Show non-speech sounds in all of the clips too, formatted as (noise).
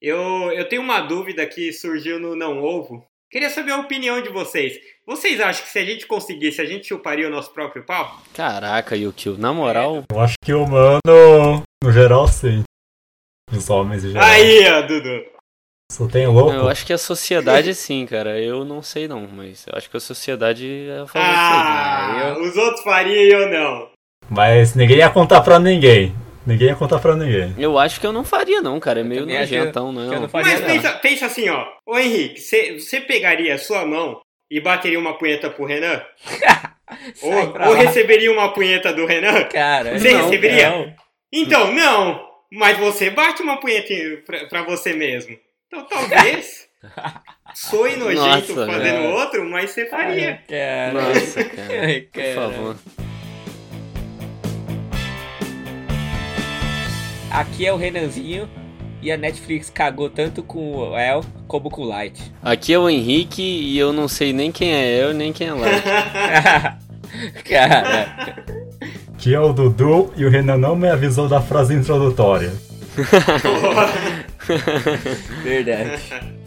Eu, eu tenho uma dúvida que surgiu no Não Ovo. Queria saber a opinião de vocês. Vocês acham que se a gente conseguisse, a gente chuparia o nosso próprio pau? Caraca, Yukio, na moral. Eu acho que o humano, no geral, sim. Os homens em geral. Aí, ó, Dudu. Só tem louco. Eu acho que a sociedade sim, cara. Eu não sei não, mas eu acho que a sociedade é a favor Ah, disso aí, né? Eu- os outros fariam e eu não. Mas ninguém ia contar pra ninguém. Ninguém ia contar pra ninguém. Eu acho que eu não faria não, cara. É Eu meio nojentão, não. não faria Mas não. pensa, pensa assim, ó. Ô Henrique, você pegaria a sua mão e bateria uma punheta pro Renan? (laughs) Ou, ou receberia uma punheta do Renan? Cara, Você não, receberia? não. Então, não. Mas você bate uma punheta pra, pra você mesmo. Então talvez (laughs) soe nojento Nossa, fazendo velho. outro, mas você faria. Cara. Nossa, cara. Ai, Por cara. favor. Aqui é o Renanzinho e a Netflix cagou tanto com o El como com o Light. Aqui é o Henrique e eu não sei nem quem é eu, nem quem é Light. (laughs) cara, Que é o Dudu e o Renan não me avisou da frase introdutória. (laughs) verdade.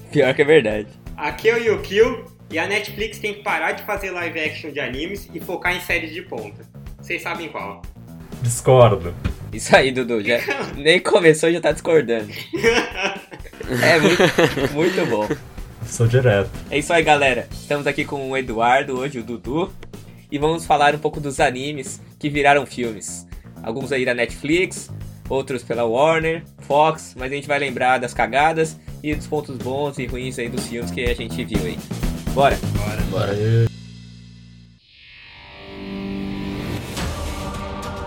Pior que é verdade. Aqui é o Yukio e a Netflix tem que parar de fazer live action de animes e focar em séries de ponta. Vocês sabem qual? Discordo. Isso aí, Dudu. Já, (laughs) nem começou e já tá discordando. É muito, muito bom. Sou direto. É isso aí, galera. Estamos aqui com o Eduardo, hoje o Dudu. E vamos falar um pouco dos animes que viraram filmes. Alguns aí da Netflix, outros pela Warner, Fox, mas a gente vai lembrar das cagadas e dos pontos bons e ruins aí dos filmes que a gente viu aí. Bora! Bora. Bora.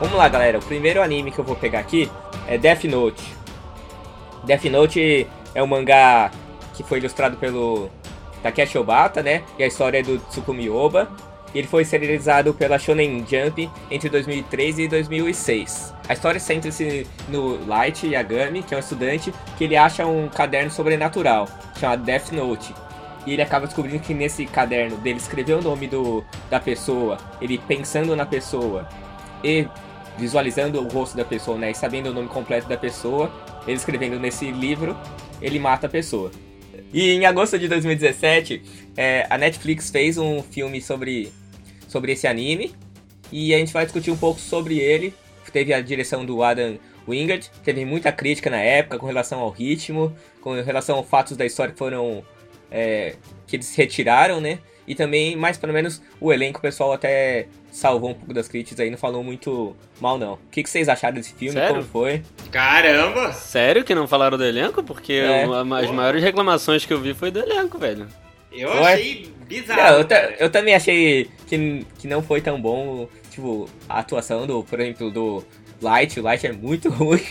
Vamos lá, galera. O primeiro anime que eu vou pegar aqui é Death Note. Death Note é um mangá que foi ilustrado pelo Takeshi Obata, né? E a história é do Tsukumi Oba. E ele foi serializado pela Shonen Jump entre 2003 e 2006. A história centra-se no Light Yagami, que é um estudante, que ele acha um caderno sobrenatural, chamado Death Note. E ele acaba descobrindo que nesse caderno dele escreveu o nome do, da pessoa, ele pensando na pessoa e visualizando o rosto da pessoa, né, e sabendo o nome completo da pessoa, ele escrevendo nesse livro, ele mata a pessoa. E em agosto de 2017, é, a Netflix fez um filme sobre, sobre esse anime, e a gente vai discutir um pouco sobre ele. Teve a direção do Adam Wingard, teve muita crítica na época com relação ao ritmo, com relação aos fatos da história que foram. é, que eles retiraram, né? E também, mais pelo menos, o elenco, pessoal até salvou um pouco das críticas aí, não falou muito mal não. O que, que vocês acharam desse filme? Sério? Como foi? Caramba! Sério que não falaram do elenco? Porque É. as Pô. maiores reclamações que eu vi foi do elenco, velho. Eu Foi? achei bizarro. Não, eu, eu também achei que, que não foi tão bom, tipo, a atuação do, por exemplo, do Light. O Light é muito (laughs) ruim.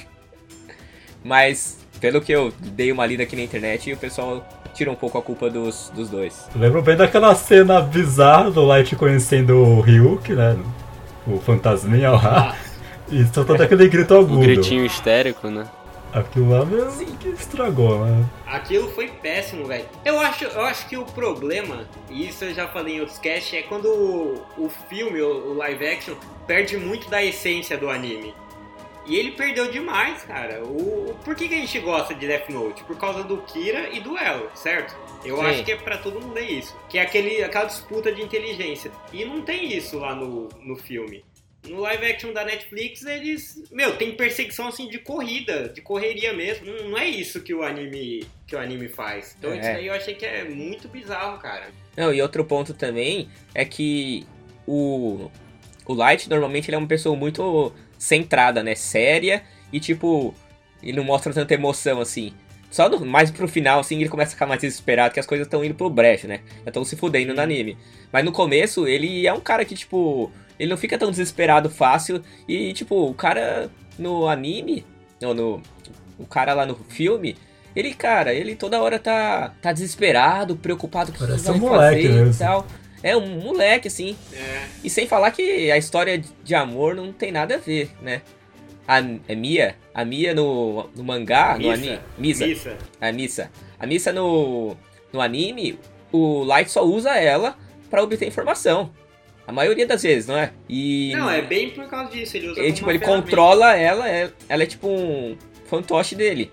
Mas, pelo que eu dei uma lida aqui na internet, o pessoal tira um pouco a culpa dos, dos dois. eu lembro bem daquela cena bizarra do Light conhecendo o Ryuk, né? O fantasminha lá. (laughs) E soltando aquele grito Um agudo. gritinho histérico, né? Aquilo lá mesmo que estragou, né? Aquilo foi péssimo, velho. Eu acho, eu acho que o problema, e isso eu já falei em outros casts, é quando o, o filme, o, o live action, perde muito da essência do anime. E ele perdeu demais, cara. O, por que, que a gente gosta de Death Note? Por causa do Kira e do El, certo? Eu Sim. acho que é pra todo mundo é isso. Que é aquele, aquela disputa de inteligência. E não tem isso lá no, no filme. No live action da Netflix, eles. Meu, tem perseguição assim de corrida, de correria mesmo. Não, não é isso que o anime que o anime faz. Então É. isso aí eu achei que é muito bizarro, cara. Não, e outro ponto também é que o, o Light normalmente ele é uma pessoa muito centrada, né? Séria e tipo, ele não mostra tanta emoção assim. Só no, mais pro final, assim, ele começa a ficar mais desesperado que as coisas estão indo pro brecho, né? Já estão se fudendo no anime. Mas no começo, ele é um cara que, tipo, ele não fica tão desesperado fácil. E, tipo, o cara no anime, não, no. O cara lá no filme, ele, cara, ele toda hora tá, tá desesperado, preocupado com o que vai moleque fazer e mesmo. tal. É um moleque, assim. É. E sem falar que a história de amor não tem nada a ver, né? A, é Mia? A Mia no, no mangá, no Missa. anime. Misa. Missa. A Missa. A Missa no, no anime, o Light só usa ela pra obter informação. A maioria das vezes, não é? E. Não, é bem por causa disso. Ele usa ele, tipo, ele ferramenta. controla ela, é- ela é tipo um fantoche dele.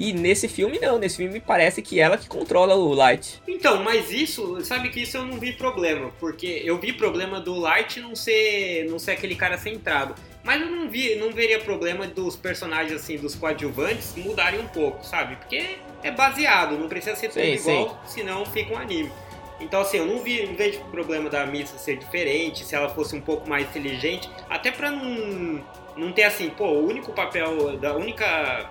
E nesse filme não, nesse filme parece que ela que controla o Light. Então, mas isso, sabe que isso eu não vi problema, porque eu vi problema do Light não ser, não ser aquele cara centrado. Mas eu não vi, não veria problema dos personagens assim, dos coadjuvantes mudarem um pouco, sabe? Porque é baseado, não precisa ser tudo Sim, igual, senão fica um anime. Então assim, eu não, vi, não vejo problema da Missa ser diferente, se ela fosse um pouco mais inteligente, até pra não, não ter assim, pô, o único papel da única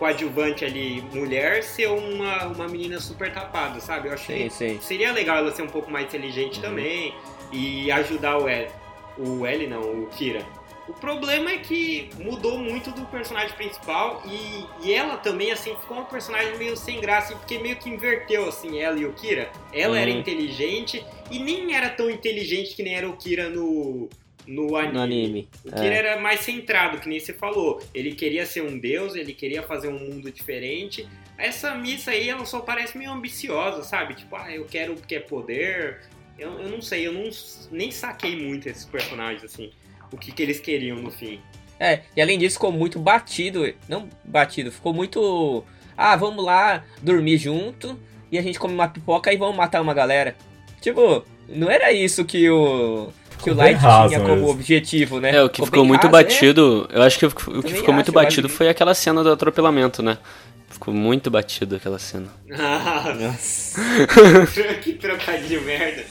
coadjuvante ali, mulher, ser uma, uma menina super tapada, sabe? Eu achei Sim, sim. seria legal ela ser um pouco mais inteligente Uhum. também e ajudar o L. O L não, o Kira. O problema é que mudou muito do personagem principal e, e ela também, assim, ficou uma personagem meio sem graça, porque meio que inverteu, assim, ela e o Kira. Ela era Uhum. inteligente e nem era tão inteligente que nem era o Kira no, no anime. No anime. O Kira É. era mais centrado, que nem você falou. Ele queria ser um deus, ele queria fazer um mundo diferente. Essa missa aí, ela só parece meio ambiciosa, sabe? Tipo, ah, eu quero porque é poder. Eu, eu não sei, eu não, nem saquei muito esses personagens, assim. O que, que eles queriam no fim. É, e além disso ficou muito batido. Não batido, ficou muito. Ah, vamos lá dormir junto e a gente come uma pipoca e vamos matar uma galera. Tipo, não era isso que o. Que o Light tinha como mesmo. objetivo, né? É, o que ficou muito raso, é. batido, eu acho que o que Também ficou muito batido foi aquela cena do atropelamento, né? Ficou muito batido aquela cena. Ah, (laughs) Nossa. (laughs) (laughs) que trocadilho merda.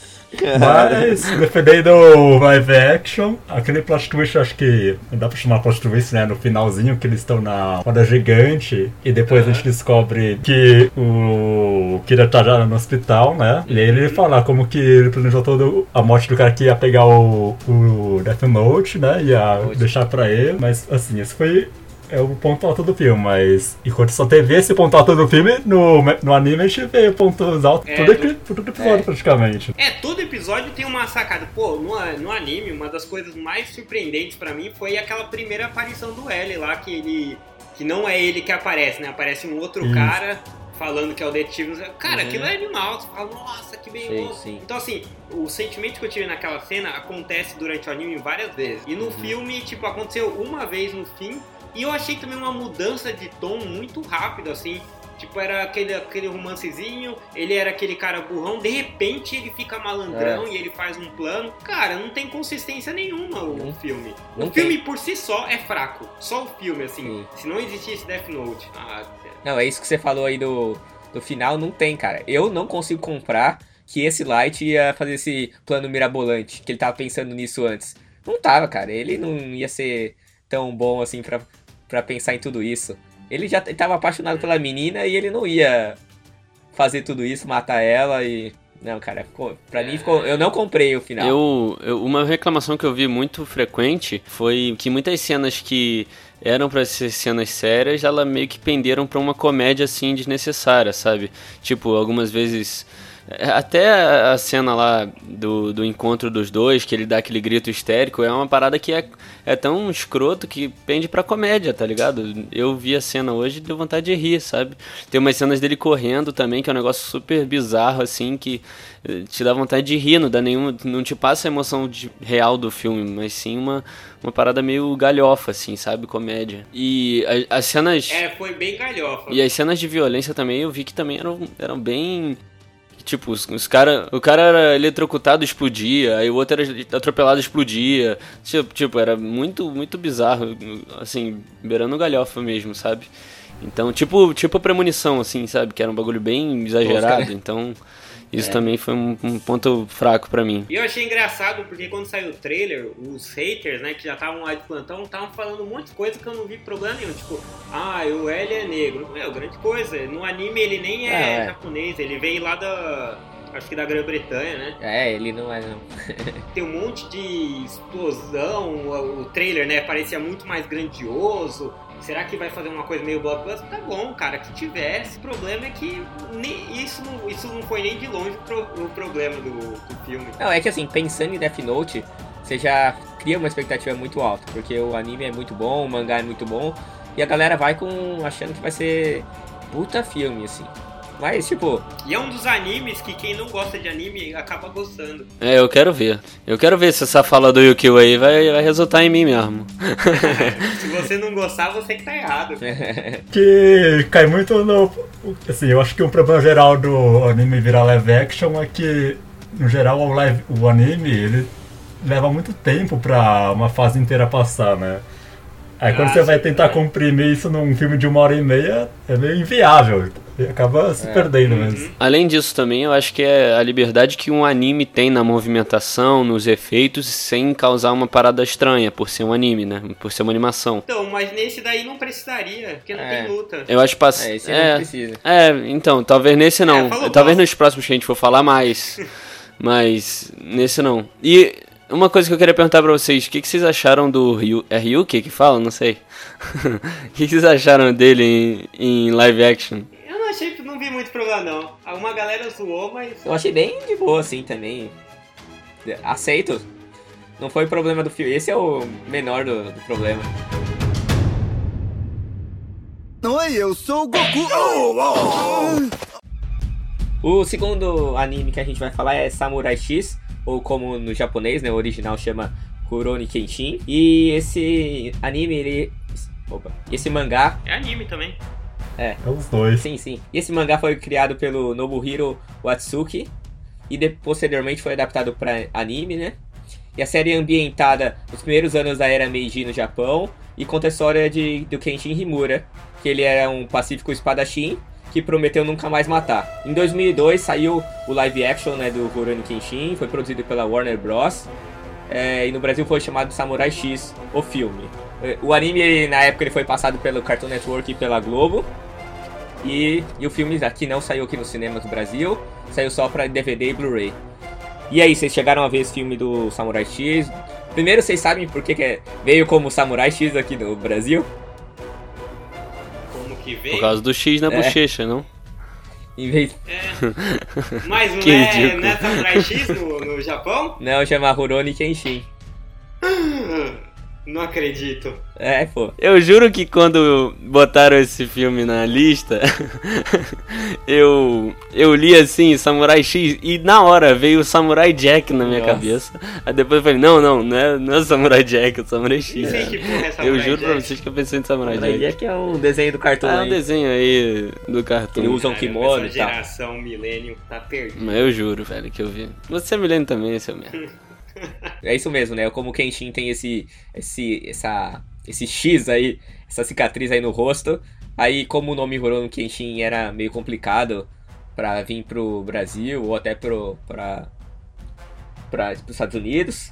Mas, defendendo o live action, aquele plot twist, acho que dá pra chamar plot twist, né? No finalzinho, que eles estão na roda gigante e depois a gente descobre que o Kira tá já no hospital, né? E aí ele fala como que ele planejou toda a morte do cara que ia pegar o, o Death Note, né? Ia Note. deixar pra ele, mas assim, esse foi é o ponto alto do filme, mas enquanto só teve esse ponto alto do filme, no, no anime a gente vê pontos altos É, todo, epi- todo episódio É. praticamente. É, todo episódio tem uma sacada. Pô, no, no anime, uma das coisas mais surpreendentes pra mim foi aquela primeira aparição do L lá, que ele. Que não é ele que aparece, né? Aparece um outro Isso. cara falando que é o detetive. Cara, Uhum. aquilo é animal. Você fala, nossa, que bem Sim, sim. Então, assim, o sentimento que eu tive naquela cena acontece durante o anime várias vezes. E no Uhum. filme, tipo, aconteceu uma vez no fim. E eu achei também uma mudança de tom muito rápido, assim. Tipo, era aquele, aquele romancezinho, ele era aquele cara burrão, de repente ele fica malandrão É. e ele faz um plano. Cara, não tem consistência nenhuma o Não- filme. não o tem. filme por si só é fraco. Só o filme, assim. Sim. Se não existisse Death Note. Ah, Não, é isso que você falou aí do, do final, não tem, cara. Eu não consigo comprar que esse Light ia fazer esse plano mirabolante, que ele tava pensando nisso antes. Não tava, cara. Ele não ia ser tão bom assim pra, pra pensar em tudo isso. Ele já t- tava apaixonado pela menina e ele não ia fazer tudo isso, matar ela e. Não, cara, pra mim ficou. Eu não comprei o final. Eu, eu- uma reclamação que eu vi muito frequente foi que muitas cenas que eram pra ser cenas sérias, ela meio que penderam pra uma comédia assim desnecessária, sabe? Tipo, algumas vezes até a cena lá do, do encontro dos dois, que ele dá aquele grito histérico, é uma parada que é, é tão escroto que pende pra comédia, tá ligado? Eu vi a cena hoje e deu vontade de rir, sabe? Tem umas cenas dele correndo também, que é um negócio super bizarro, assim, que eh, te dá vontade de rir, não dá nenhuma. Não te passa a emoção de- real do filme, mas sim uma, uma parada meio galhofa, assim, sabe? Comédia. E as cenas. É, foi bem galhofa. E as cenas de violência também eu vi que também eram, eram bem. Tipo, os, os cara, o cara era eletrocutado explodia, aí o outro era atropelado explodia. Tipo, tipo, era muito, muito bizarro, assim, beirando galhofa mesmo, sabe? Então, tipo, tipo premonição, assim, sabe? Que era um bagulho bem exagerado. Então, isso É. também foi um, um ponto fraco pra mim. E eu achei engraçado porque quando saiu o trailer, os haters, né, que já estavam lá de plantão, estavam falando um monte de coisa que eu não vi problema nenhum. Tipo, ah, o L é negro. Meu, grande coisa. No anime ele nem é, É, é. japonês, ele veio lá da. Acho que da Grã-Bretanha, né? É, ele não é, não. (laughs) Tem um monte de explosão, o, o trailer, né, parecia muito mais grandioso. Será que vai fazer uma coisa meio blockbuster? Tá bom, cara, que tivesse. O problema é que nem- isso, não, isso não foi nem de longe pro- o problema do, do filme. Não, é que assim, pensando em Death Note, você já cria uma expectativa muito alta, porque o anime é muito bom, o mangá é muito bom, e a galera vai com achando que vai ser puta filme, assim. Mas, tipo, E é um dos animes que quem não gosta de anime acaba gostando. É, eu quero ver. Eu quero ver se essa fala do Yukio aí vai, vai resultar em mim mesmo. Se você não gostar, você que tá errado. (laughs) Que cai muito no. Assim, eu acho que um problema geral do anime virar live action é que, no geral, o, live, o anime ele leva muito tempo pra uma fase inteira passar, né? Aí quando Ah, você vai tentar é. comprimir isso num filme de uma hora e meia, é meio inviável. E acaba se perdendo mesmo. Além disso também, eu acho que é a liberdade que um anime tem na movimentação, nos efeitos, sem causar uma parada estranha, por ser um anime, né? Por ser uma animação. Então, mas nesse daí não precisaria, porque não É. tem luta. Eu acho pass... é, esse não é, precisa. é, então, talvez nesse não. É, falou talvez bosta. nos próximos que a gente for falar mais. (laughs) mas nesse não. E uma coisa que eu queria perguntar pra vocês, o que, que vocês acharam do Ryu? É Ryuki que fala? Não sei. (laughs) O que, que vocês acharam dele em, em live action? Não vi muito problema, não. Uma galera zoou, mas. Eu achei bem de boa, assim, também. Aceito. Não foi problema do filme. Esse é o menor do, do problema. Oi, eu sou o Goku. O segundo anime que a gente vai falar é Samurai X, ou como no japonês, né, o original chama Kuroni Kenshin. E esse anime, ele... Opa. Esse mangá, É anime também. É os dois. sim, sim. E esse mangá foi criado pelo Nobuhiro Watsuki e de- posteriormente foi adaptado para anime, né? E a série é ambientada nos primeiros anos da era Meiji no Japão e conta a história de, do Kenshin Himura, que ele era um pacífico espadachim que prometeu nunca mais matar. Em 2002 saiu o live action né, do Rurouni Kenshin, foi produzido pela Warner Bros. É, e no Brasil foi chamado Samurai X, o filme. É, O anime, na época, ele foi passado pelo Cartoon Network e pela Globo. E, e o filme aqui não saiu aqui nos cinemas do Brasil, saiu só pra DVD e Blu-ray. E aí, vocês chegaram a ver esse filme do Samurai X? Primeiro, vocês sabem por que, que é- veio como Samurai X aqui no Brasil? Como que Por veio. causa do X na É. bochecha, não? Em vez... (laughs) Mas não é, não é Samurai X no, no Japão? Não, chama Rurouni Kenshin. (laughs) Não acredito. É, pô. Eu juro que quando botaram esse filme na lista, (laughs) eu eu li assim, Samurai X, e na hora veio o Samurai Jack na minha Nossa. cabeça. Aí depois eu falei, não, não, não é, não é Samurai Jack, é Samurai X. que porra é Samurai Eu juro pra Jack. vocês que eu pensei em Samurai Samurai Jack. Jack é um desenho do cartoon Ah, é um aí. desenho aí do cartoon. Ele usa um kimono e tal. geração milênio tá perdida. Mas eu juro, velho, que eu vi. Você é milênio também, seu merda. (laughs) É isso mesmo, né? Como o Kenshin tem esse, esse, essa, esse X aí, essa cicatriz aí no rosto. Aí, como o nome Rurouni Kenshin era meio complicado pra vir pro Brasil ou até pro, pra, pra, pros Estados Unidos,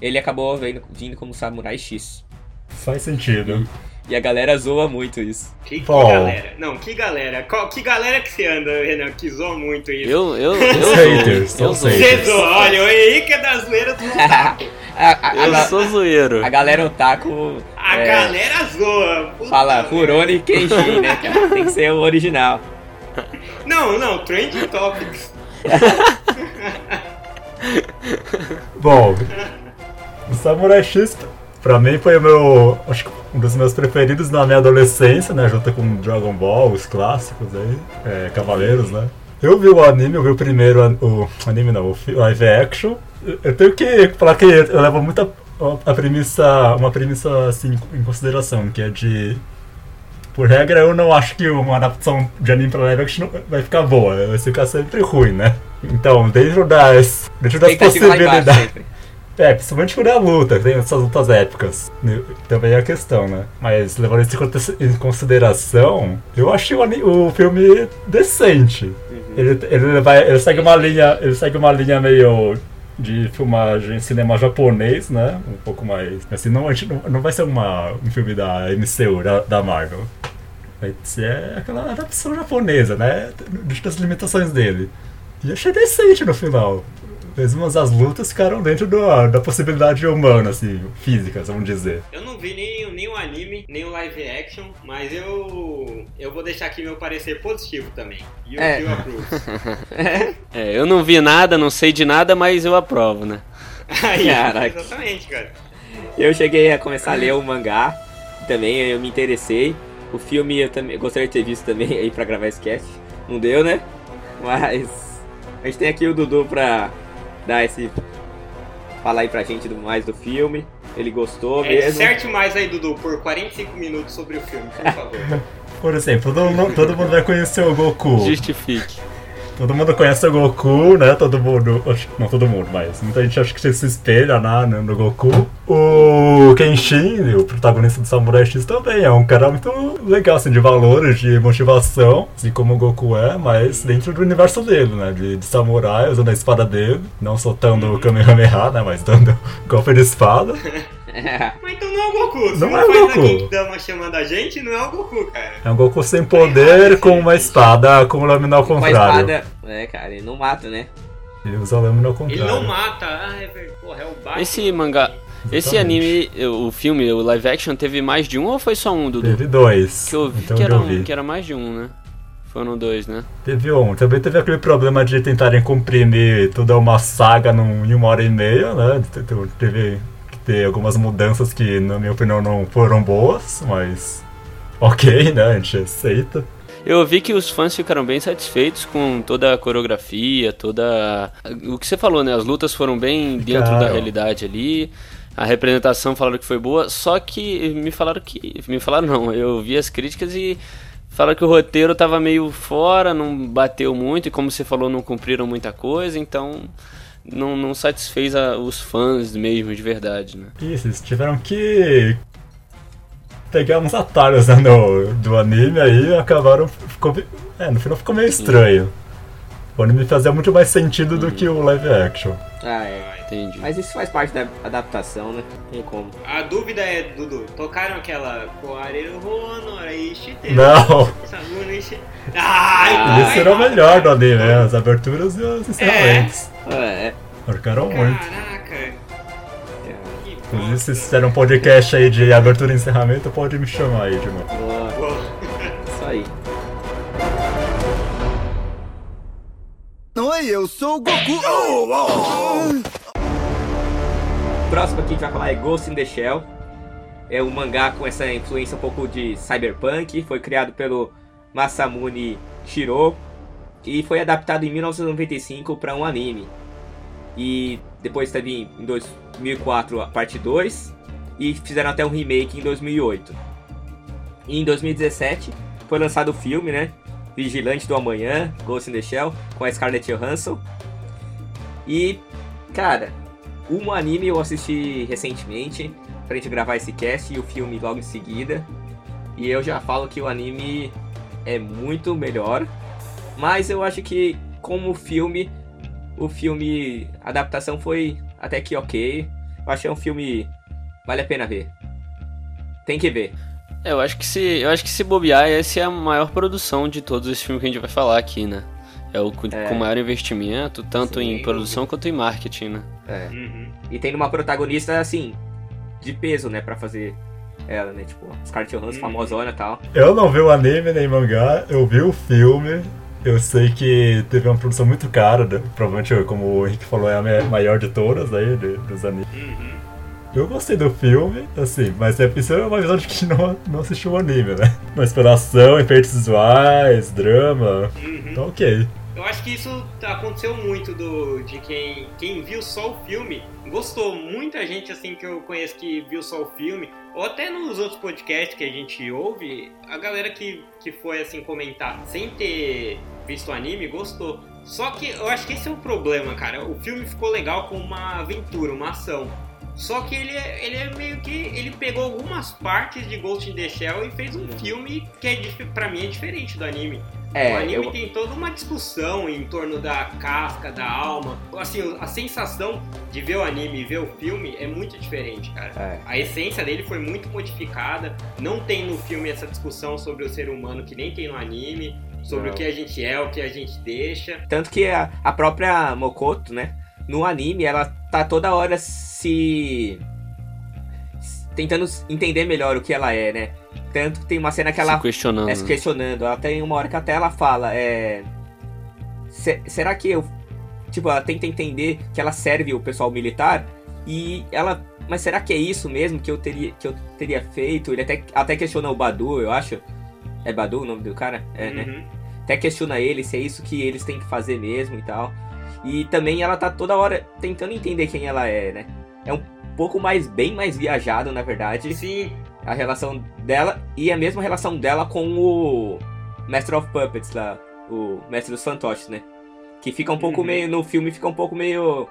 ele acabou vindo, vindo como Samurai X. Faz sentido. E a galera zoa muito isso. Que, que Bom. galera? Não, que galera? Qual, que galera que você anda, Renan, que zoa muito isso? Eu, eu, eu sou. Haters, Eu sou. Você zoa, olha, o Henrique é das zoeiras do (laughs) a, a- a Eu sou zoeiro. a galera otaku A é, galera zoa. Puta fala. Rurouni Kenshin, né, cara? Tem que ser o original. Não, não, Trending Topics. (laughs) Bom, o Samurai X pra mim foi o meu. Acho que um dos meus preferidos na minha adolescência, né? Junto com Dragon Ball, os clássicos aí, é, Cavaleiros, né? Eu vi o anime, eu vi o primeiro an- o anime não, o live action. Eu- tenho que falar que eu levo muita a premissa, uma premissa assim em consideração, que é de por regra, eu não acho que uma adaptação de anime pra live action vai ficar boa, vai ficar sempre ruim, né? Então, dentro das, dentro das possibilidades. É, principalmente quando é a luta, tem essas lutas épicas. Também é a questão, né? Mas levando isso em consideração, eu achei o, filme decente. Ele, ele, vai, ele segue uma linha. Ele segue uma linha meio de filmagem cinema japonês, né? Um pouco mais. Assim, não, não, não vai ser uma, um filme da MCU, da, da Marvel. Vai ser aquela adaptação japonesa, né? Das limitações dele. E achei decente no final. Mesmo as as lutas ficaram dentro do- da possibilidade humana, assim, físicas, vamos dizer. Eu não vi nem, nem o anime, nem o live action, mas eu eu vou deixar aqui meu parecer positivo também. E o É. Approves. (laughs) É, eu não vi nada, não sei de nada, mas eu aprovo, né? (laughs) Aí, Caraca. Exatamente, cara. Eu cheguei a começar a ler o mangá, também eu me interessei. O filme eu também eu gostaria de ter visto também (laughs) aí pra gravar esse cast. não deu, né? Mas a gente tem aqui o Dudu pra dar esse. falar aí pra gente do mais do filme. Ele gostou É, mesmo. Disserte mais aí, Dudu, por 45 minutos sobre o filme, por favor. (laughs) Por exemplo, todo, mundo- todo mundo vai conhecer o Goku. Justifique. Todo mundo conhece o Goku, né? Todo mundo. Não todo mundo, mas muita gente acha que se espelha né, no, no Goku. O Kenshin, o protagonista do Samurai X, também é um cara muito legal, assim, de valores, de motivação, assim como o Goku é, mas dentro do universo dele, né? De, de samurai, usando a espada dele, não soltando o Kamehameha, né? Mas dando (laughs) golpe de espada. (laughs) (laughs) Mas então não é o Goku. Não não é o Goku. a Genkidama chamando a gente, não é o Goku, cara. É um Goku sem poder com uma espada com lâmina ao Com a contrário. espada. É, cara, ele não mata, né? Ele usa a lâmina ao Ele contrário. não mata. Ah, é verdade. Porra, é o Batman. Esse mangá, esse Exatamente. anime, o filme, o live action, teve mais de um ou foi só um, Dudu? Teve dois. Que eu vi então que, era eu um, vi. que era mais de um, né? Foram dois, né? Teve um. Também teve aquele problema de tentarem comprimir toda uma saga num, em uma hora e meia, né? Te- te- Teve ter algumas mudanças que, na minha opinião, não foram boas, mas. Ok, né? A gente aceita. Eu vi que os fãs ficaram bem satisfeitos com toda a coreografia, toda. O que você falou, né? As lutas foram bem dentro da Ficaram. realidade ali. A representação falaram que foi boa, só que me falaram que. Me falaram não, eu vi as críticas e falaram que o roteiro tava meio fora, não bateu muito, e como você falou, não cumpriram muita coisa, então não, não satisfez a- os fãs mesmo, de verdade, né? Isso, eles tiveram que. pegar uns atalhos né, no, do anime aí e acabaram. Ficou, é, no final ficou meio estranho. O anime fazia muito mais sentido do que o live action. Ah, é. Entendi. Mas isso faz parte da adaptação, né? Não tem como. A dúvida é, Dudu, tocaram aquela Koareru Honora Ishite? Não! Sabuna Ishi- Ai, Ah, vai, Esse era o vai, melhor do anime, né? As aberturas e os encerramentos. É, Marcaram muito. Caraca. Que Inclusive, se fizer um podcast aí de abertura e encerramento, pode me chamar aí, de novo. boa. Oi, eu sou o Goku. O próximo aqui que a gente vai falar é Ghost in the Shell. É um mangá com essa influência um pouco de cyberpunk. Foi criado pelo Masamune Shiro. E foi adaptado em 1995 para um anime. E depois teve em 2004 a parte 2. E fizeram até um remake em 2008. E em 2017 foi lançado o filme, né? Vigilante do Amanhã, Ghost in the Shell, com a Scarlett Johansson. E, cara, um anime eu assisti recentemente pra gente gravar esse cast e o filme logo em seguida. E eu já falo que o anime é muito melhor. Mas eu acho que como filme, o filme a adaptação foi até que ok. Eu achei um filme vale a pena ver. Tem que ver. É, eu acho que se, eu acho que se bobear, essa é a maior produção de todos os filmes que a gente vai falar aqui, né? É o com, É. com maior investimento, tanto Sim, em produção quanto em marketing, né? É. Uhum. E tem uma protagonista assim de peso, né, Pra fazer ela, né? Tipo, Scarlett Johansson, Uhum. famosona e tal. Eu não vi o anime nem mangá, eu vi o filme. Eu sei que teve uma produção muito cara, né? provavelmente, como o Henrique falou, é a ma- maior de todas aí, de- dos animes. Uhum. Eu gostei do filme, assim, mas é, isso é uma visão de que não, não assistiu o anime, né? Mas pela ação, efeitos visuais, drama, Uhum. tá ok. Eu acho que isso aconteceu muito do, de quem, quem viu só o filme gostou. Muita gente assim que eu conheço que viu só o filme, ou até nos outros podcasts que a gente ouve, a galera que, que foi assim comentar sem ter visto o anime gostou. Só que eu acho que esse é o problema, cara. O filme ficou legal com uma aventura, uma ação. Só que ele é, ele é meio que. Ele pegou algumas partes de Ghost in the Shell e fez um filme que é, pra mim é diferente do anime. É, o anime eu- tem toda uma discussão em torno da casca, da alma. Assim, a sensação de ver o anime e ver o filme é muito diferente, cara. É. A essência dele foi muito modificada. Não tem no filme essa discussão sobre o ser humano que nem tem no anime. Sobre Não. o que a gente é, o que a gente deixa. Tanto que a, a própria Mokoto, né? No anime, ela tá toda hora se. tentando entender melhor o que ela é, né? Tanto que tem uma cena que ela Se questionando. é se questionando. Ela tem uma hora que até ela fala, é. "Se- será que eu. Tipo, ela tenta entender que ela serve o pessoal militar e ela. Mas será que é isso mesmo que eu teria, que eu teria feito? Ele até, até questiona o Badu, eu acho. É Badu o nome do cara? É, né? Uhum. até questiona ele se é isso que eles têm que fazer mesmo e tal. E também ela tá toda hora tentando entender quem ela é, né? É um pouco mais, bem mais viajado, na verdade. Sim, A relação dela e a mesma relação dela com o Master of Puppets lá, o Mestre dos Fantoches, né? Que fica um pouco Uhum. meio, no filme fica um pouco meio,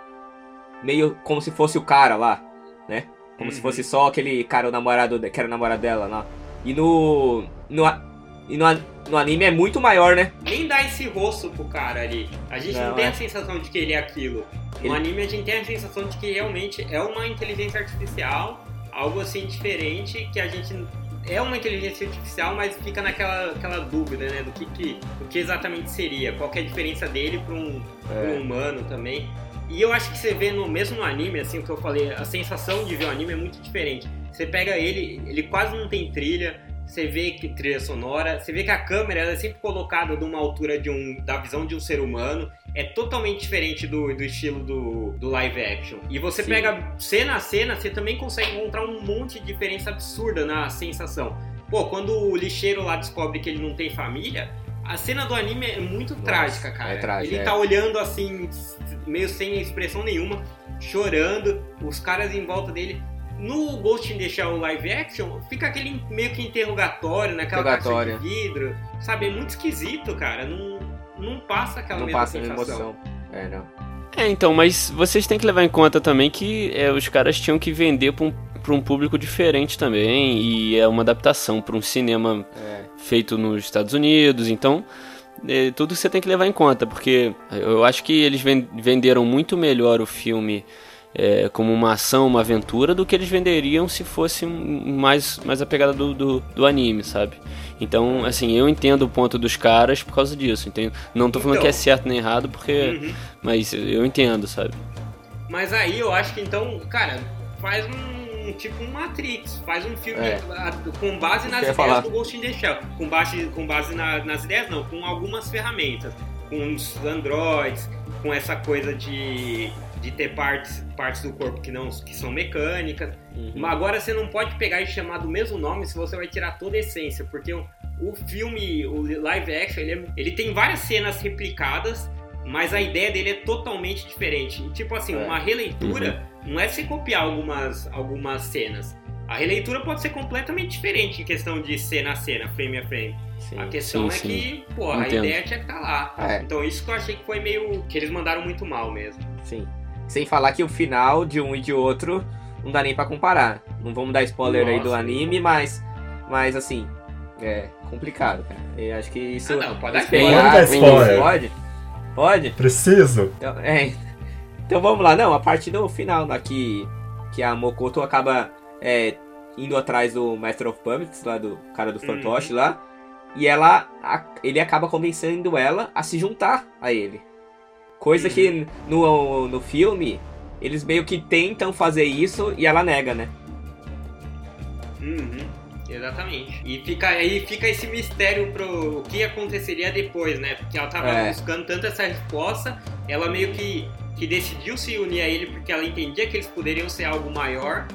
meio como se fosse o cara lá, né? Como se Uhum. fosse só aquele cara, o namorado, que era o namorado dela lá. E no, no, e no, no anime é muito maior, né? nem dá esse rosto pro cara ali. A gente não, Não, tem é. a sensação de que ele é aquilo. No Ele- anime a gente tem a sensação de que realmente é uma inteligência artificial, algo assim diferente, que a gente é uma inteligência artificial, mas fica naquela aquela dúvida, né, do que, que, do que exatamente seria, qual é a diferença dele para um, pra um É. humano também. E eu acho que você vê no mesmo no anime, assim, o que eu falei, a sensação de ver o anime é muito diferente. Você pega ele, ele quase não tem trilha, você vê que trilha sonora, você vê que a câmera ela é sempre colocada de uma altura de um, da visão de um ser humano, é totalmente diferente do, do estilo do, do live action. E você Sim. pega cena a cena, você também consegue encontrar um monte de diferença absurda na sensação. Pô, quando o lixeiro lá descobre que ele não tem família, a cena do anime é muito Nossa, trágica, cara. é trágica, ele é. tá olhando assim, meio sem expressão nenhuma, chorando, os caras em volta dele. No Ghost in the Shell live action, fica aquele meio que interrogatório, naquela Interrogatório. caixa de vidro. Sabe, é muito esquisito, cara. Não, não passa aquela Não mesma passa a sensação. emoção. É, não. É, então, mas vocês têm que levar em conta também que é, os caras tinham que vender pra um, pra um público diferente também, e é uma adaptação para um cinema É. feito nos Estados Unidos, então é, tudo você tem que levar em conta, porque eu acho que eles ven- venderam muito melhor o filme é, como uma ação, uma aventura, do que eles venderiam se fosse mais, mais a pegada do, do, do anime, sabe? Então, assim, eu entendo o ponto dos caras por causa disso, entendo? Não tô falando Então. que é certo nem errado, porque... Uhum. Mas eu entendo, sabe? Mas aí eu acho que então, cara, faz um tipo um Matrix, faz um filme É. com base nas ideias falar. do Ghost in the Shell. Com base, com base na- nas ideias, não, com algumas ferramentas. Com os androids, com essa coisa de, de ter partes, partes do corpo que, não, que são mecânicas. Uhum. Mas agora você não pode pegar e chamar do mesmo nome se você vai tirar toda a essência, porque o, o filme, o live action, ele, é- ele tem várias cenas replicadas, mas a ideia dele é totalmente diferente. E, tipo assim, É. uma releitura não é você copiar algumas, algumas cenas. A releitura pode ser completamente diferente em questão de cena a cena, frame a frame. Sim. A questão sim, é sim. que, pô, a ideia tinha que estar lá. É. Então isso que eu achei que foi meio. que eles mandaram muito mal mesmo. Sim. Sem falar que o final de um e de outro não dá nem pra comparar. Não vamos dar spoiler aí do Nossa. anime, mas. Mas assim. É complicado, cara. Eu acho que isso. Ah, não, pode dar spoiler. Pode dar spoiler. Pode? Pode? Preciso? Então, é. Então vamos lá, não, a parte do final, né, que, que a Mokoto acaba é, indo atrás do Master of Puppets, lá do cara do fantoche lá, e ela, a- ele acaba convencendo ela a se juntar a ele. Coisa que no, no filme, eles meio que tentam fazer isso e ela nega, né? Uhum, exatamente. E fica aí fica esse mistério pro o que aconteceria depois, né? Porque ela tava É. buscando tanto essa resposta, ela meio que, que decidiu se unir a ele porque ela entendia que eles poderiam ser algo maior.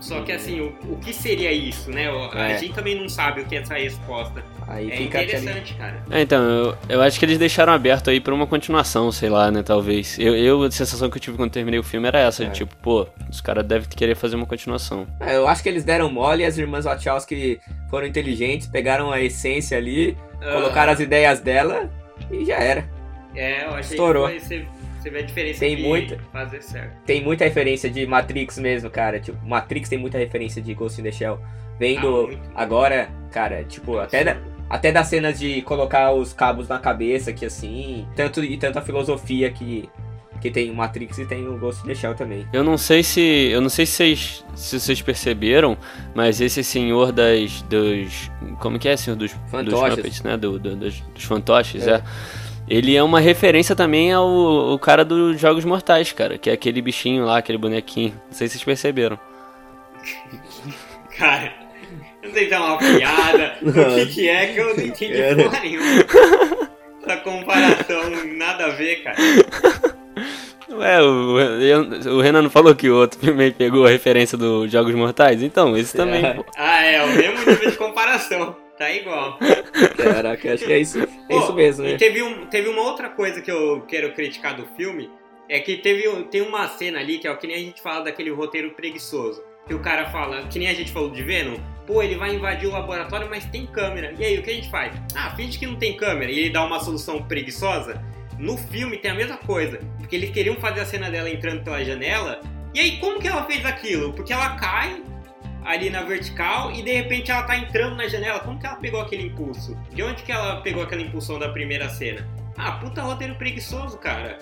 Só que assim, o, o que seria isso, né? A É. gente também não sabe o que é essa resposta. Aí É fica aquele. interessante, cara. É, então, eu, eu acho que eles deixaram aberto aí pra uma continuação, sei lá, né, talvez. Eu, eu, a sensação que eu tive quando terminei o filme era essa, É. de tipo, pô, os caras devem querer fazer uma continuação. É, eu acho que eles deram mole e as irmãs Wachowski foram inteligentes, pegaram a essência ali, colocaram as ideias dela e já era. É, eu achei Estourou. que foi, você, vê a diferença Tem de muita. fazer certo. Tem muita referência de Matrix mesmo, cara. Tipo, Matrix tem muita referência de Ghost in the Shell. Vendo Ah, agora, cara, tipo, até, da, até das cenas de colocar os cabos na cabeça aqui assim, tanto e tanto a filosofia que, que tem o Matrix e tem o Ghost in the Shell também. Eu não sei se. Eu não sei se vocês, se vocês perceberam, mas esse senhor das. dos. Como que é, senhor dos, dos Fantoches. Muppets, né? Do, do- dos, dos fantoches, É. é. Ele é uma referência também ao o cara dos Jogos Mortais, cara, que é aquele bichinho lá, aquele bonequinho. Não sei se vocês perceberam. (laughs) Cara, eu não sei se é uma piada, o que, que é que eu não entendi É. porra nenhuma. Essa comparação, nada a ver, cara. Ué, o, eu- o Renan não falou que o outro aí pegou a referência dos Jogos Mortais? Então, esse também, É. pô. Ah, é, o mesmo nível de comparação. Tá igual. Caraca, acho que é isso, é Pô, isso mesmo, E né? teve, um, teve uma outra coisa que eu quero criticar do filme, é que teve, tem uma cena ali que é o que nem a gente fala daquele roteiro preguiçoso. Que o cara fala, que nem a gente falou de Venom, pô, ele vai invadir o laboratório, mas tem câmera. E aí, o que a gente faz? Ah, finge que não tem câmera. E ele dá uma solução preguiçosa. No filme tem a mesma coisa, porque eles queriam fazer a cena dela entrando pela janela. E aí, como que ela fez aquilo? Porque ela cai ali na vertical e de repente ela tá entrando na janela. Como que ela pegou aquele impulso? De onde que ela pegou aquela impulsão da primeira cena? Ah, puta roteiro preguiçoso, cara.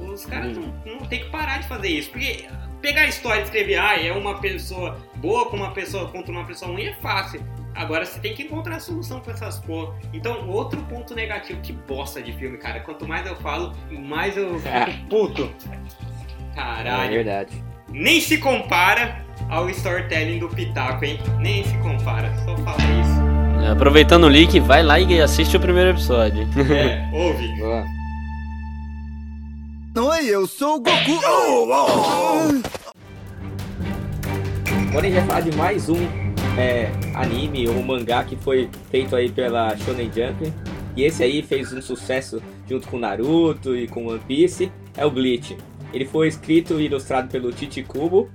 Os caras não, não tem que parar de fazer isso. Porque pegar a história e escrever, ah, é uma pessoa boa com uma pessoa contra uma pessoa ruim é fácil. Agora você tem que encontrar a solução pra essas porra. Então, outro ponto negativo, que bosta de filme, cara. Quanto mais eu falo, mais eu fico puto. É Caralho. verdade. Nem se compara ao storytelling do Pitaco, hein? Nem se compara. Só falar isso. Aproveitando o link, vai lá e assiste o primeiro episódio. É, (laughs) ouve. Boa. Oi, eu sou o Goku. Oh, Agora a gente vai falar de mais um é, anime ou mangá que foi feito aí pela Shonen Jump. E esse aí fez um sucesso junto com Naruto e com One Piece. É o Bleach. Ele foi escrito e ilustrado pelo Titi Kubo.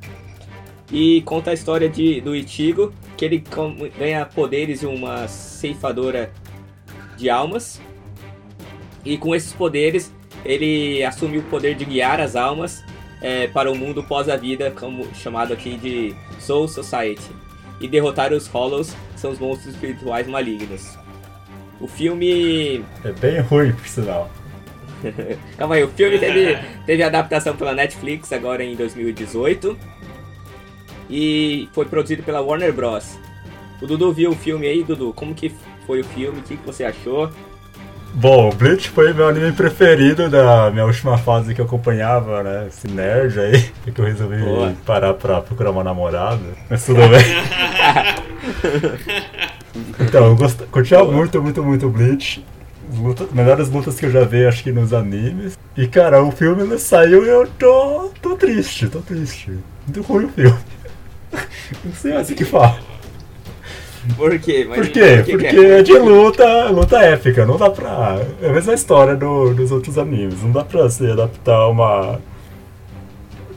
E conta a história de, do Ichigo, que ele ganha poderes de uma ceifadora de almas. E com esses poderes, ele assume o poder de guiar as almas é, para o mundo pós a vida, como chamado aqui de Soul Society, e derrotar os Hollows, que são os monstros espirituais malignos. O filme. É bem ruim, por sinal. (laughs) Calma aí, o filme teve, teve adaptação pela Netflix agora em 2018 e foi produzido pela Warner Bros. O Dudu viu o filme aí, Dudu? Como que foi o filme? O que, que você achou? Bom, Bleach foi meu anime preferido da minha última fase que eu acompanhava, né? Esse nerd aí, (laughs) que eu resolvi Boa. parar pra procurar uma namorada. Mas tudo bem. (laughs) então, eu gost... curtia muito, muito, muito Bleach. Luta... Melhores lutas que eu já vi, acho que nos animes. E cara, o filme ele saiu e eu tô. tô triste, tô triste. Muito ruim o filme. (laughs) Não sei mais o que falar. Por quê? Mas Por quê? que Porque que é de luta, luta épica, não dá pra. É a mesma história do- dos outros animes, não dá pra se adaptar uma.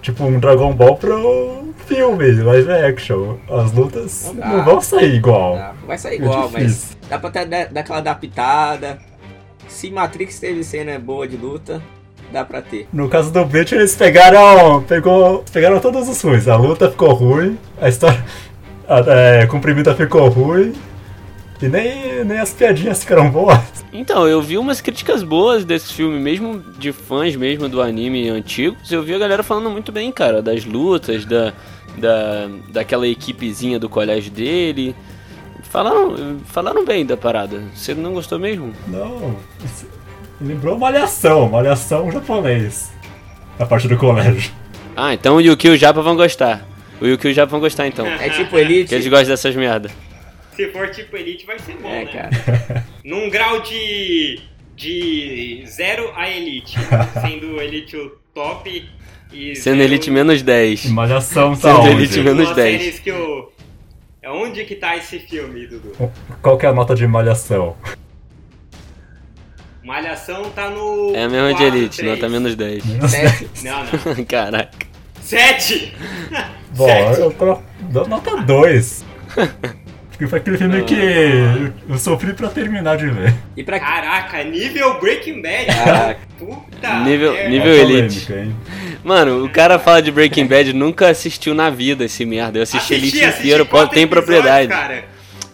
Tipo um Dragon Ball pro filme, live action. As lutas Não dá. não vão sair igual. Dá, vai sair É igual, mas difícil. dá pra dar dar aquela adaptada. Se Matrix teve cena boa de luta, dá pra ter. No caso do Bleach, eles pegaram. Pegou, pegaram todos os ruins. A luta ficou ruim, a história. A, é, comprimida ficou ruim. E nem, nem as piadinhas ficaram boas. Então, eu vi umas críticas boas desse filme, mesmo de fãs mesmo do anime antigos. Eu vi a galera falando muito bem, cara, das lutas, da, da, daquela equipezinha do colégio dele. Falaram, falaram bem da parada. Você não gostou mesmo? Não, lembrou Malhação, Malhação japonês. A parte do colégio. Ah, então o Yuki e o Japa vão gostar. O Yuki e o Japa vão gostar então. É tipo Elite. Que eles gostam dessas merda. Se for tipo Elite, vai ser bom, É, né? cara. (laughs) Num grau de. de zero a Elite. (laughs) sendo Elite o top e. Sendo zero- Elite menos 10. Malhação tá Sendo onde? Elite menos duas 10. séries que eu. É onde que tá esse filme, Dudu? Qual que é a nota de Malhação? Malhação tá no. É a mesma de quatro, Elite, três. nota menos 10. Sete. Não, não. (laughs) Caraca. Sete! Bom, Sete. eu dou nota 2. (laughs) Foi aquele filme que eu, eu sofri pra terminar de ver. E pra Caraca, nível Breaking Bad. Caraca. Puta. Nível- merda. nível- É Elite. polêmica? Mano, o cara fala de Breaking Bad, nunca assistiu na vida esse merda. Eu assisti, Elite assisti inteiro, pode, tem propriedade. Cara.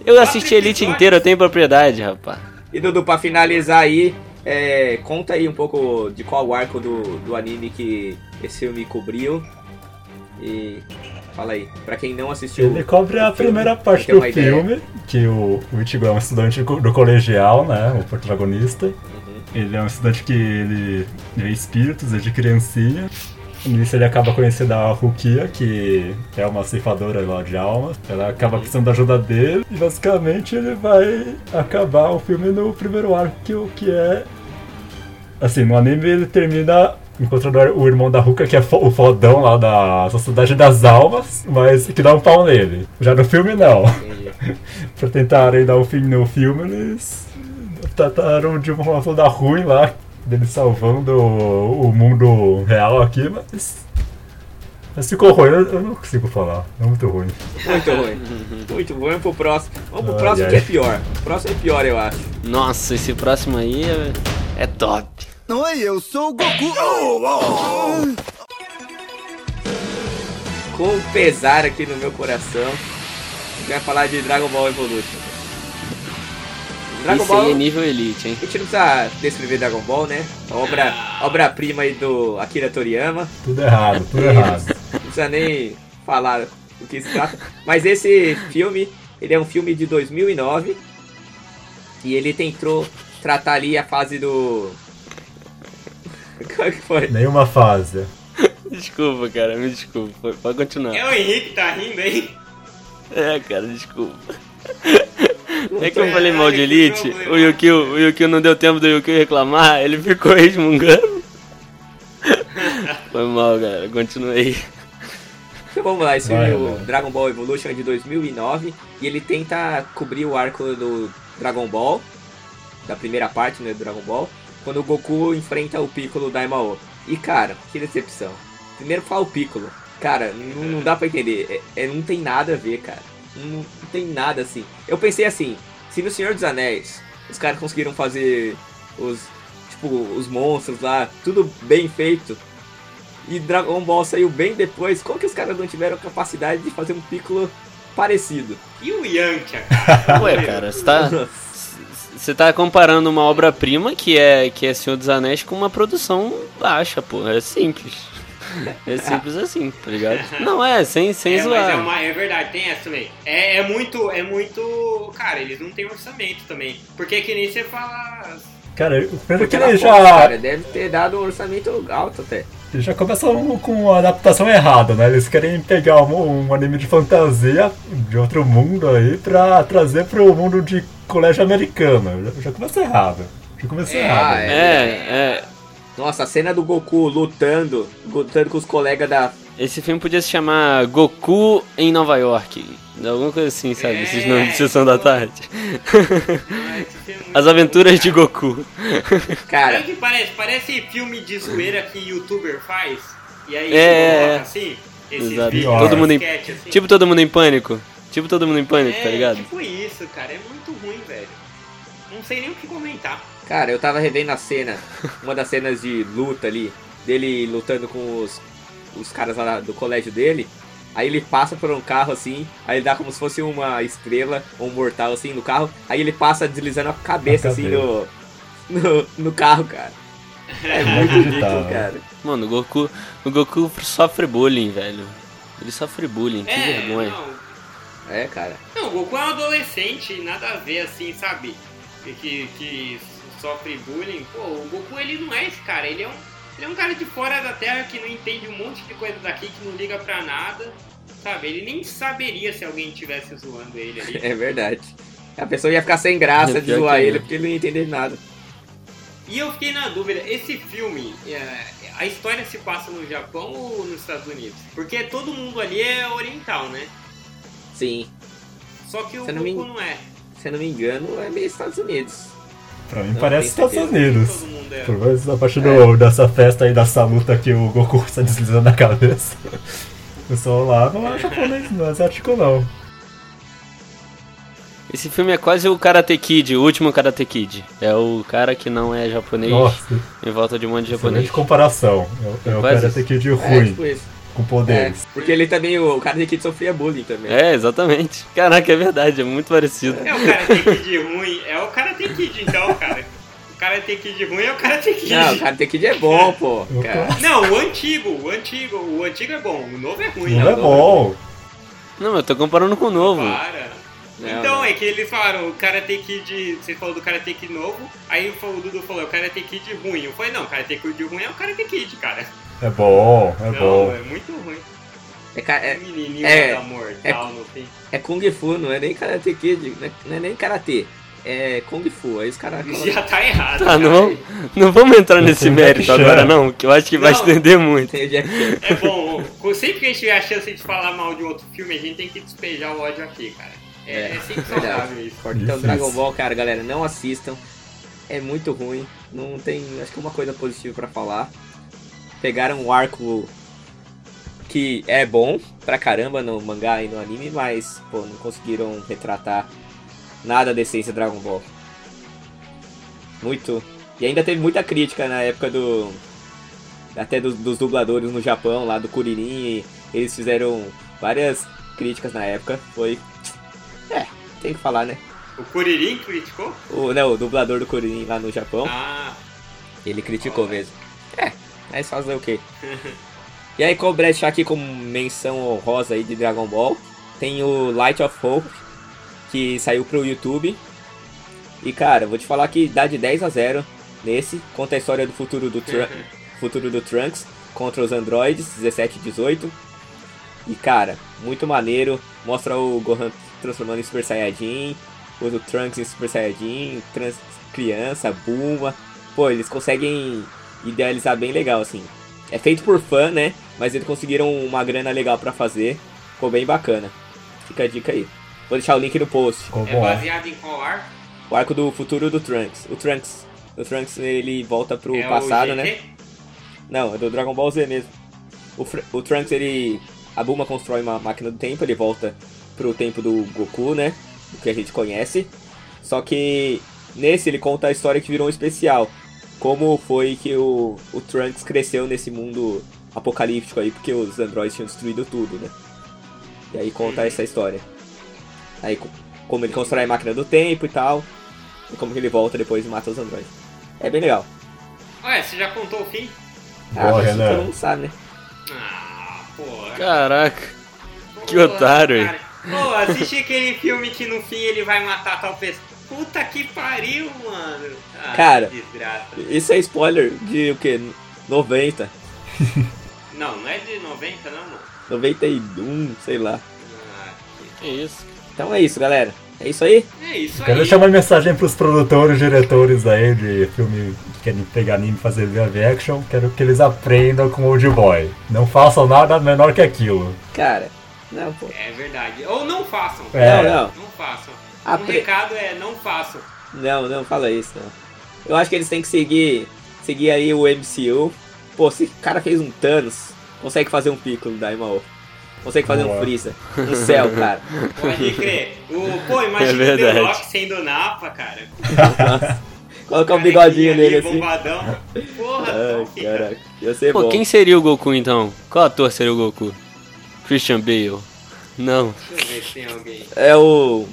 Eu assisti Elite inteiro, eu tenho propriedade, rapaz. E Dudu, pra finalizar aí, é, conta aí um pouco de qual arco do, do anime que esse filme cobriu. E fala aí, pra quem não assistiu. Ele cobre a filme, primeira parte do uma ideia. filme, que o, o Ichigo é um estudante do colegial, né? O protagonista. Uhum. Ele é um estudante que ele vê espíritos, é de criancinha. Nisso ele acaba conhecendo a Rukia, que é uma ceifadora lá de almas. Ela acaba precisando da ajuda dele e basicamente ele vai acabar o filme no primeiro arco, que, que é. Assim, no anime ele termina encontrando o irmão da Ruka, que é fo- o fodão lá da Sociedade das Almas, mas que dá um pau nele. Já no filme não. (laughs) Pra tentarem dar um fim no filme, eles trataram de uma forma toda ruim lá, deles salvando o, mundo real aqui, mas. Mas ficou ruim, eu, eu não consigo falar, é muito ruim. Muito ruim. (laughs) Muito ruim. Vamos pro próximo. Vamos pro Ai, próximo que é pior. O próximo é pior, eu acho. Nossa, esse próximo aí é, é top. Oi, eu sou o Goku. (laughs) Oh, oh. Com pesar aqui no meu coração, a gente vai falar de Dragon Ball Evolution. Dragon Esse aí Ball. é nível elite, hein? A gente não precisa descrever Dragon Ball, né? A Obra, obra-prima aí do Akira Toriyama. Tudo errado, tudo errado. Não precisa nem falar do que se trata. Mas esse filme, ele é um filme de 2009. E ele tentou tratar ali a fase do... (laughs) Qual que foi? Nenhuma fase. (laughs) Desculpa, cara, me desculpa. Pode continuar. É o Henrique que tá rindo aí? (laughs) É, cara, desculpa. É que eu falei mal de Elite, o Yukio, o Yukio não deu tempo do Yukio reclamar, ele ficou resmungando. Foi mal, galera, continuei. Então vamos lá, esse Vai, filme, o. Dragon Ball Evolution é de 2009 e ele tenta cobrir o arco do Dragon Ball, da primeira parte né, do Dragon Ball, quando o Goku enfrenta o Piccolo Daimao. E cara, que decepção. Primeiro fala o Piccolo. Cara, não, não dá pra entender, é, é- não tem nada a ver, cara. Não, não tem nada assim. Eu pensei assim, se no Senhor dos Anéis os caras conseguiram fazer os, tipo, os monstros lá, tudo bem feito, e Dragon Ball saiu bem depois, como que os caras não tiveram capacidade de fazer um Piccolo parecido? E o Yantia, cara? (laughs) Ué, cara, você tá, você tá comparando uma obra-prima que é, que é Senhor dos Anéis com uma produção baixa, pô, é simples. É (laughs) simples assim, tá ligado? Não, é, sem, sem É, mas zoar. é, uma- é verdade, tem essa também. É, é muito, é muito. Cara, eles não têm orçamento também. Porque é que nem você fala. Cara, o primeiro que ele já, cara, deve ter dado um orçamento alto até. ele já começa com a adaptação errada, né? Eles querem pegar um, um anime de fantasia de outro mundo aí pra trazer pro mundo de colégio americano. Já, já começa errado. Já começou É, errado. ah, É, é. Nossa, a cena do Goku lutando, lutando com os colegas da. Esse filme podia se chamar Goku em Nova York. Alguma coisa assim, sabe? Esses É. nomes de sessão da tarde. "Ah, é As aventuras de Goku. Sabe Cara, o que parece? Parece filme de zoeira que youtuber faz. E aí É, coloca é. assim, esses Exato. Todo mundo em- assim. Tipo todo mundo em pânico. Tipo todo mundo em pânico, é, tá ligado? tipo isso, cara. É muito ruim, velho. Não sei nem o que comentar. cara, eu tava revendo a cena, uma das cenas de luta ali, dele lutando com os, os caras lá do colégio dele. Aí ele passa por um carro assim, aí ele dá como se fosse uma estrela, um mortal assim no carro. Aí ele passa deslizando a cabeça A assim no, no, no carro, cara. É muito (laughs) ridículo, Inacreditável. cara. Mano, o Goku, o Goku sofre bullying, velho. Ele sofre bullying, que é, vergonha. não. É, cara. Não, o Goku é um adolescente, nada a ver assim, sabe? Que, que, sofre bullying. Pô, o Goku ele não é esse cara, ele é um. Ele é um cara de fora da Terra que não entende um monte de coisa daqui, que não liga pra nada. Sabe? Ele nem saberia se alguém estivesse zoando ele ali. (laughs) É verdade. A pessoa ia ficar sem graça É, de zoar é. ele porque ele não ia entender nada. E eu fiquei na dúvida, esse filme, é, a história se passa no Japão ou nos Estados Unidos? Porque todo mundo ali é oriental, né? Sim, Só que o Você não Goku me- não é. se eu não me engano, é meio Estados Unidos. Pra mim Não, parece Estados certeza. Unidos. É. Pelo menos a partir do- dessa festa aí, dessa luta que o Goku está deslizando na cabeça. O pessoal lá não é japonês, não é asiático não. Esse filme é quase o Karate Kid, o último Karate Kid. É o cara que não é japonês Nossa, em volta de um monte de japonês. excelente comparação. É o- É o Karate Kid É, ruim, tipo isso. Com É, poderes. porque ele também, o cara de Kid sofria bullying também. É, exatamente. Caraca, é verdade, é muito parecido. É o Karate Kid ruim, é o Karate Kid então, cara. O Karate Kid ruim é o Karate Kid. Não, o Karate Kid é bom, pô. Cara. Não, o antigo, o antigo, o antigo é bom, o novo é ruim. Não né? é bom. Não, eu tô comparando com o novo. Para. Não, então, não. é que eles falaram, o Karate Kid, você falou do Karate Kid novo, aí o Dudu falou, o Karate Kid ruim. Eu falei, não, o Karate Kid ruim é o Karate Kid, cara. É bom, é não, bom. é muito ruim. É, é, Menininho é- da mortal no fim. é Kung Fu, não é nem Karate Kid, não é, não é nem Karate. É Kung Fu, aí os caras... Já tá errado. Tá, não vamos, não vamos entrar nesse mérito agora não, que eu acho que vai Não. estender muito. É bom, sempre que a gente tiver a chance de falar mal de outro filme, a gente tem que despejar o ódio aqui, cara. É, é sempre verdade. saudável isso. Então, Difícil. Dragon Ball, cara, galera, não assistam. É muito ruim. Não tem, acho que uma coisa positiva pra falar. Pegaram um arco que é bom pra caramba no mangá e no anime, mas, pô, não conseguiram retratar nada da essência Dragon Ball. Muito. E ainda teve muita crítica na época do. Até dos, dos dubladores no Japão, lá do Kuririn. Eles fizeram várias críticas na época. Foi. É, tem que falar, né? O Kuririn criticou? O, não, o dublador do Kuririn lá no Japão, Ah, ele criticou mesmo. Mas fazer o quê? e aí, como deixar aqui como menção honrosa aí de Dragon Ball, tem o Light of Hope, que saiu pro YouTube. E cara, vou te falar que dá de 10 a 0 nesse, conta a história do futuro do, (laughs) futuro do Trunks contra os androides 17 e 18. E cara, muito maneiro, mostra o Gohan transformando em Super Saiyajin, usa o Trunks em Super Saiyajin, criança, Bulma. Pô, eles conseguem idealizar bem legal, assim. É feito por fã, né? Mas eles conseguiram uma grana legal pra fazer. Ficou bem bacana. Fica a dica aí. Vou deixar o link no post. É baseado em qual arco? O arco do futuro do Trunks. O Trunks. O Trunks ele volta pro é passado, o né? Não, é do Dragon Ball Z mesmo. O, Fr- o Trunks, ele. A Bulma constrói uma máquina do tempo, ele volta pro tempo do Goku, né? Do que a gente conhece. Só que nesse ele conta a história que virou um especial. Como foi que o, o Trunks cresceu nesse mundo apocalíptico aí, porque os androides tinham destruído tudo, né? E aí conta essa história. Aí co- como ele constrói a máquina do tempo e tal. E como que ele volta depois e mata os androides. É bem legal. Ué, você já contou o fim? Ah, Boa, mas Renan. todo mundo sabe, né? Ah, porra. Caraca. que Porra, otário, cara. Pô, assisti aquele filme que no fim ele vai matar tal pessoa. Puta que pariu, mano. Ah, Cara. Isso é spoiler de o que? 90, (laughs) Não, não é de 90, não, mano. 91, sei lá. Ah, Que isso? Então é isso, galera. É isso aí? é isso Quero aí. deixar uma mensagem pros produtores, diretores aí de filme que querem pegar anime e fazer live action. Quero que eles aprendam com Old Boy. Não façam nada menor que aquilo. Cara, não, pô. É verdade. Ou não façam. É. Não, não. Não façam. Um Apre- recado é não façam. Não, não fala isso, não. Eu acho que eles têm que seguir, seguir aí o MCU. Pô, se o cara fez um Thanos, consegue fazer um Piccolo da Imao. Consegue fazer um Boa. Freeza. Um céu, cara. (laughs) Pode crer. O, pô, (laughs) imagina É o The. Rock sendo Napa, cara. Nossa. Colocar o bigodinho Carequinha nele ali, assim. Bombadão. Porra, Ai, caraca. Ia ser Pô, bom. quem seria o Goku então? Qual ator seria o Goku? Christian Bale. Não. Deixa eu ver se tem alguém. É o.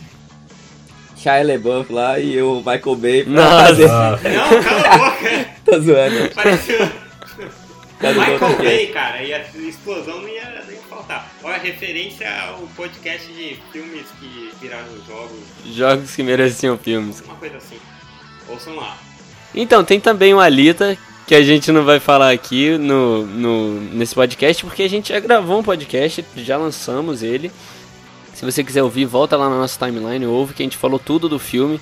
Shia LaBeouf lá e o Michael Bay pra Nossa. fazer. Não, cala a boca. (laughs) Tô zoando. Pareceu... Tá no Michael podcast. Bay, cara, e a explosão não ia nem faltar. Olha, referência ao podcast de filmes que viraram jogos, Jogos que mereciam filmes. uma coisa assim. Ouçam lá. Então, tem também o Alita, que a gente não vai falar aqui no, no, nesse podcast, porque a gente já gravou um podcast, já lançamos ele. Se você quiser ouvir, volta lá na nossa timeline, ouve que a gente falou tudo do filme.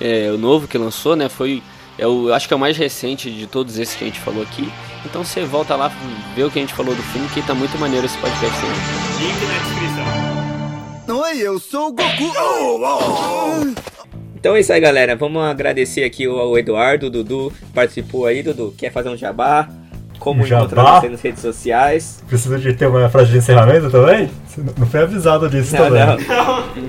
É, o novo que lançou, né? Foi. É o, acho que é o mais recente de todos esses que a gente falou aqui. Então você volta lá, vê o que a gente falou do filme, que tá muito maneiro esse podcast também. Link na descrição. Oi, eu sou o Goku. Então é isso aí, galera. Vamos agradecer aqui ao Eduardo, o Dudu, que participou aí, Dudu. Quer fazer um jabá? Como jabá? encontrar você nas redes sociais? precisa de ter uma frase de encerramento também? Você não foi avisado disso Não, também. não.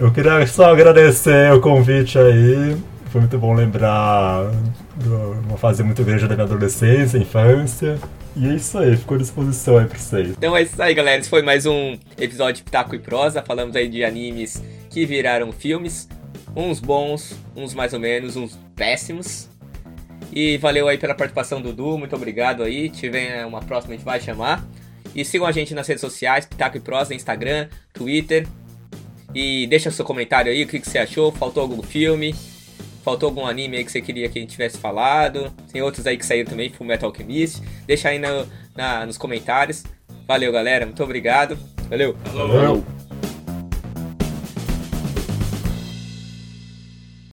(laughs) Eu queria só agradecer o convite aí. Foi muito bom lembrar de uma fase muito grande da minha adolescência, infância. E é isso aí, ficou à disposição aí pra vocês. Então é isso aí, galera. Esse foi mais um episódio de Pitaco e Prosa. Falamos aí de animes que viraram filmes. Uns bons, uns mais ou menos, uns péssimos. E valeu aí pela participação, Dudu. Muito obrigado aí. Tiver uma próxima, a gente vai chamar. E sigam a gente nas redes sociais, Pitaco e Prosa, Instagram, Twitter. E deixa seu comentário aí, o que, que você achou. Faltou algum filme? Faltou algum anime aí que você queria que a gente tivesse falado? Tem outros aí que saíram também, Full Metal Alchemist. Deixa aí na- na- nos comentários. Valeu, galera. Muito obrigado. Valeu. Falou. Valeu.